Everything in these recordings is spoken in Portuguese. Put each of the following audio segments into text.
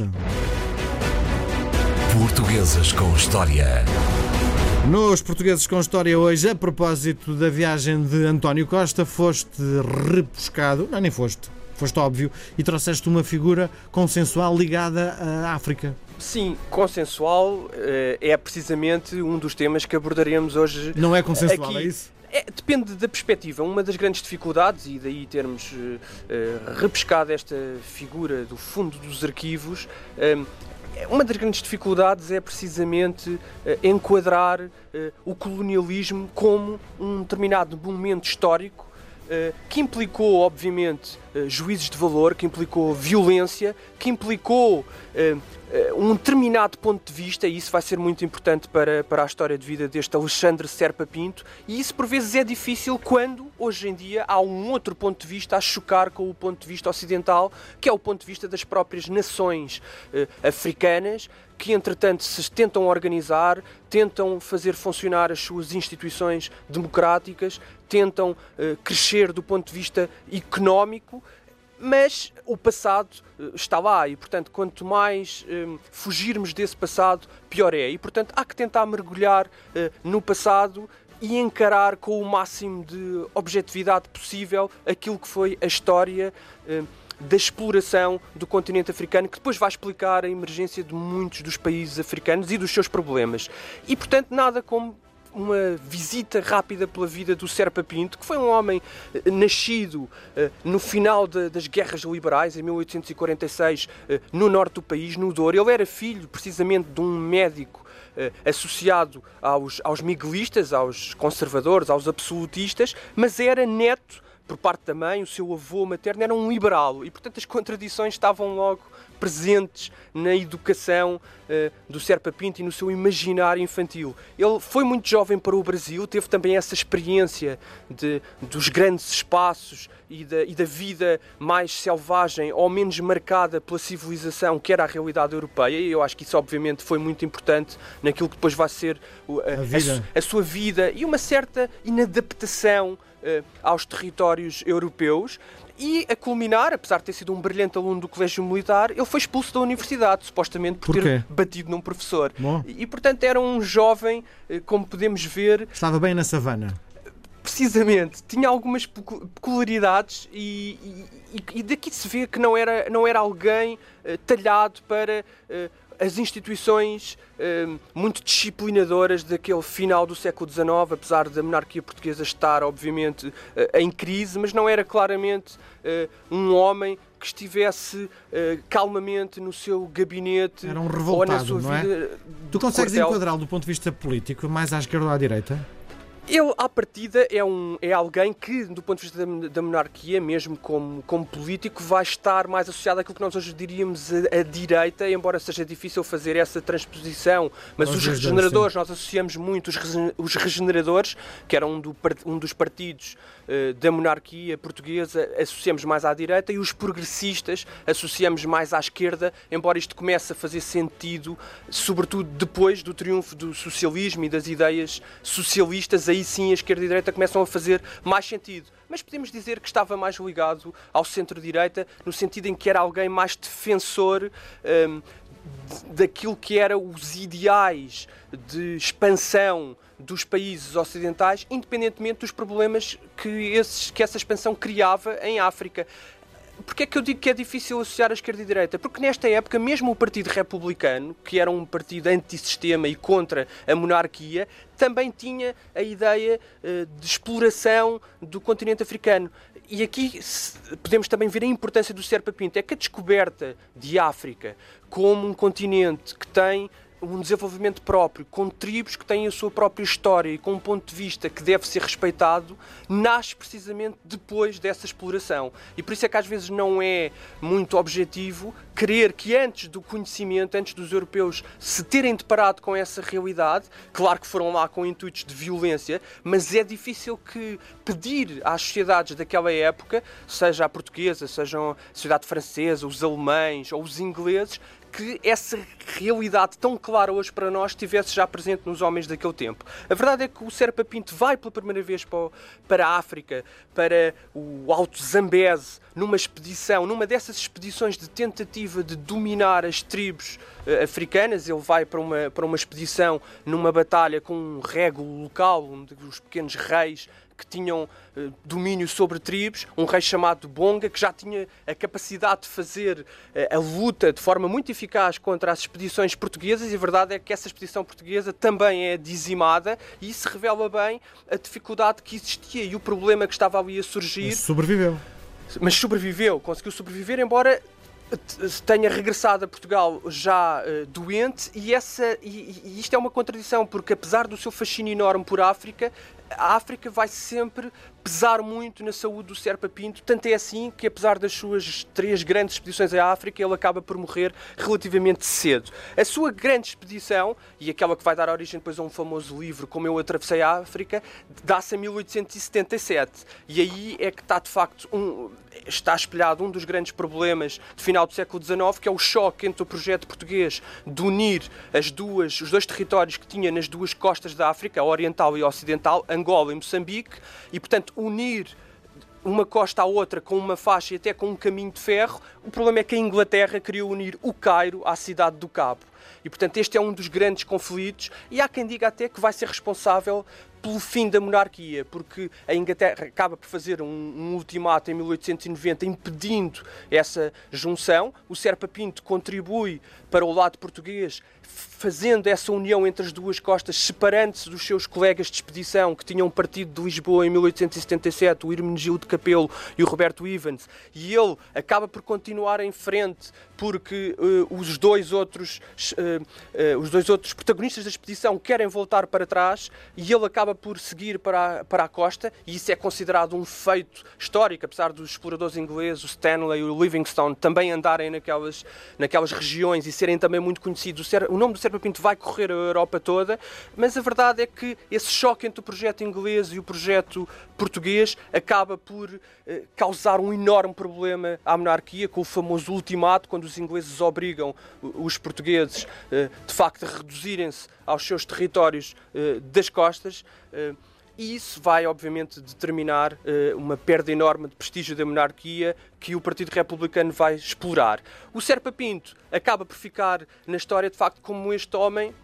Costa. Portuguesas com História. Nos Portugueses com História hoje, a propósito da viagem de António Costa, foste repuscado, não, nem foste, foste óbvio, e trouxeste uma figura consensual ligada à África. Sim, consensual eh, é precisamente um dos temas que abordaremos hoje. Não é consensual, aqui. é isso? É, depende da perspectiva. Uma das grandes dificuldades, e daí termos uh, repescado esta figura do fundo dos arquivos, uh, uma das grandes dificuldades é precisamente uh, enquadrar o colonialismo como um determinado momento histórico que implicou, obviamente, juízes de valor, que implicou violência, que implicou eh, um determinado ponto de vista, e isso vai ser muito importante para, para a história de vida deste Alexandre Serpa Pinto, e isso por vezes é difícil quando, hoje em dia, há um outro ponto de vista a chocar com o ponto de vista ocidental, que é o ponto de vista das próprias nações eh, africanas, que entretanto se tentam organizar, tentam fazer funcionar as suas instituições democráticas, tentam eh, crescer do ponto de vista económico mas o passado eh, está lá e, portanto, quanto mais um, fugirmos desse passado, pior é. E, portanto, há que tentar mergulhar uh, no passado e encarar com o máximo de objetividade possível aquilo que foi a história uh, da exploração do continente africano, que depois vai explicar a emergência de muitos dos países africanos e dos seus problemas. E, portanto, nada como uma visita rápida pela vida do Serpa Pinto, que foi um homem eh, nascido eh, no final das guerras liberais, em 1846, eh, no norte do país, no Douro. Ele era filho, precisamente, de um médico associado aos, aos miguelistas, aos conservadores, aos absolutistas, mas era neto por parte da mãe, o seu avô materno era um liberal e, portanto, as contradições estavam logo presentes na educação uh, do Serpa Pinto e no seu imaginário infantil. Ele foi muito jovem para o Brasil, teve também essa experiência de, dos grandes espaços e da, e da vida mais selvagem ou menos marcada pela civilização, que era a realidade europeia, e eu acho que isso, obviamente, foi muito importante naquilo que depois vai ser a, a, a, a sua vida e uma certa inadaptação uh, aos territórios europeus. E a culminar, apesar de ter sido um brilhante aluno do Colégio Militar, ele foi expulso da universidade, supostamente por, por ter batido num professor. E, e, portanto, era um jovem, uh, como podemos ver. Estava bem na savana. Precisamente, tinha algumas peculiaridades e, e, e, daqui se vê que não era, não era alguém uh, talhado para uh, as instituições uh, muito disciplinadoras daquele final do século XIX, apesar da monarquia portuguesa estar, obviamente, uh, em crise, mas não era claramente uh, um homem que estivesse calmamente no seu gabinete era um revoltado, ou na sua vida. É? Tu consegues enquadrá-lo do ponto de vista político, mais à esquerda ou à direita? Ele, à partida, é, um, é alguém que, do ponto de vista da, da, monarquia, mesmo como, como político, vai estar mais associado àquilo que nós hoje diríamos a, a direita, embora seja difícil fazer essa transposição. Mas os regeneradores, nós associamos muito os, os regeneradores, que eram um, do, um dos partidos uh, da monarquia portuguesa, associamos mais à direita, e os progressistas associamos mais à esquerda, embora isto comece a fazer sentido, sobretudo depois do triunfo do socialismo e das ideias socialistas aí sim a esquerda e a direita começam a fazer mais sentido. Mas podemos dizer que estava mais ligado ao centro-direita, no sentido em que era alguém mais defensor um, daquilo que eram os ideais de expansão dos países ocidentais, independentemente dos problemas que, esses, que essa expansão criava em África. Porquê é que eu digo que é difícil associar a esquerda e a direita? Porque nesta época, mesmo o Partido Republicano, que era um partido antissistema e contra a monarquia, também tinha a ideia uh, de exploração do continente africano. E aqui podemos também ver a importância do Serpa Pinto. É que a descoberta de África como um continente que tem um desenvolvimento próprio, com tribos que têm a sua própria história e com um ponto de vista que deve ser respeitado, nasce precisamente depois dessa exploração. E por isso é que às vezes não é muito objetivo querer que antes do conhecimento, antes dos europeus se terem deparado com essa realidade, claro que foram lá com intuitos de violência, mas é difícil que pedir às sociedades daquela época, seja a portuguesa, seja a sociedade francesa, os alemães ou os ingleses, que essa realidade tão clara hoje para nós estivesse já presente nos homens daquele tempo. A verdade é que o Serpa Pinto vai pela primeira vez para, para a África, para o Alto Zambeze, numa expedição, numa dessas expedições de tentativa de dominar as tribos uh, africanas. Ele vai para uma, para uma expedição numa batalha com um rego local, um dos pequenos reis que tinham uh, domínio sobre tribos, um rei chamado Bonga, que já tinha a capacidade de fazer uh, a luta de forma muito eficaz contra as expedições portuguesas, e a verdade é que essa expedição portuguesa também é dizimada, e isso revela bem a dificuldade que existia e o problema que estava ali a surgir. Mas sobreviveu. Mas sobreviveu, conseguiu sobreviver, embora tenha regressado a Portugal já uh, doente e, essa, e, e, isto é uma contradição porque apesar do seu fascínio enorme por África a África vai sempre pesar muito na saúde do Serpa Pinto, tanto é assim que, apesar das suas três grandes expedições à África, ele acaba por morrer relativamente cedo. A sua grande expedição, e aquela que vai dar origem depois a um famoso livro, Como Eu Atravessei a África, dá-se em 1877. E aí é que está, de facto, um, está espelhado um dos grandes problemas de final do século XIX, que é o choque entre o projeto português de unir as duas, os dois territórios que tinha nas duas costas da África, a oriental e a ocidental, Angola e Moçambique, e, portanto, unir uma costa à outra com uma faixa e até com um caminho de ferro. O problema é que a Inglaterra queria unir o Cairo à cidade do Cabo. E, portanto, este é um dos grandes conflitos, e há quem diga até que vai ser responsável pelo fim da monarquia, porque a Inglaterra acaba por fazer um, um ultimato em 1890 impedindo essa junção. O Serpa Pinto contribui para o lado português, fazendo essa união entre as duas costas, separando-se dos seus colegas de expedição que tinham partido de Lisboa em 1877, o Hermenegildo Capelo e o Roberto Evans, e ele acaba por continuar em frente porque uh, os dois outros uh, uh, os dois outros protagonistas da expedição querem voltar para trás e ele acaba por seguir para a, para a costa e isso é considerado um feito histórico, apesar dos exploradores ingleses, o Stanley e o Livingstone também andarem naquelas, naquelas regiões e serem também muito conhecidos. O, nome do Serpa Pinto vai correr a Europa toda, mas a verdade é que esse choque entre o projeto inglês e o projeto português acaba por eh, causar um enorme problema à monarquia, com o famoso ultimato, quando os ingleses obrigam os portugueses, eh, de facto, reduzirem-se aos seus territórios eh, das costas. E isso vai, obviamente, determinar uh, uma perda enorme de prestígio da monarquia que o Partido Republicano vai explorar. O Serpa Pinto acaba por ficar na história, de facto, como este homem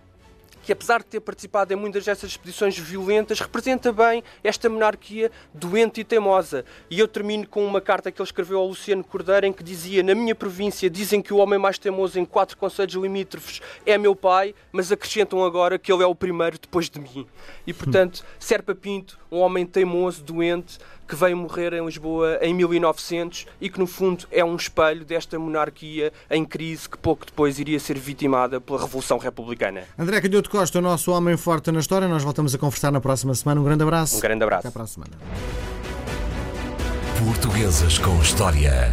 que apesar de ter participado em muitas dessas expedições violentas, representa bem esta monarquia doente e teimosa. E eu termino com uma carta que ele escreveu ao Luciano Cordeiro em que dizia: Na minha província dizem que o homem mais teimoso em quatro conselhos limítrofes é meu pai, mas acrescentam agora que ele é o primeiro depois de mim. E portanto, Serpa Pinto, um homem teimoso, doente, que veio morrer em Lisboa em 1900 e que, no fundo, é um espelho desta monarquia em crise que pouco depois iria ser vitimada pela Revolução Republicana. André Calhoto Costa, o nosso homem forte na história. Nós voltamos a conversar na próxima semana. Um grande abraço. Um grande abraço. Até para a semana. Portuguesas com História.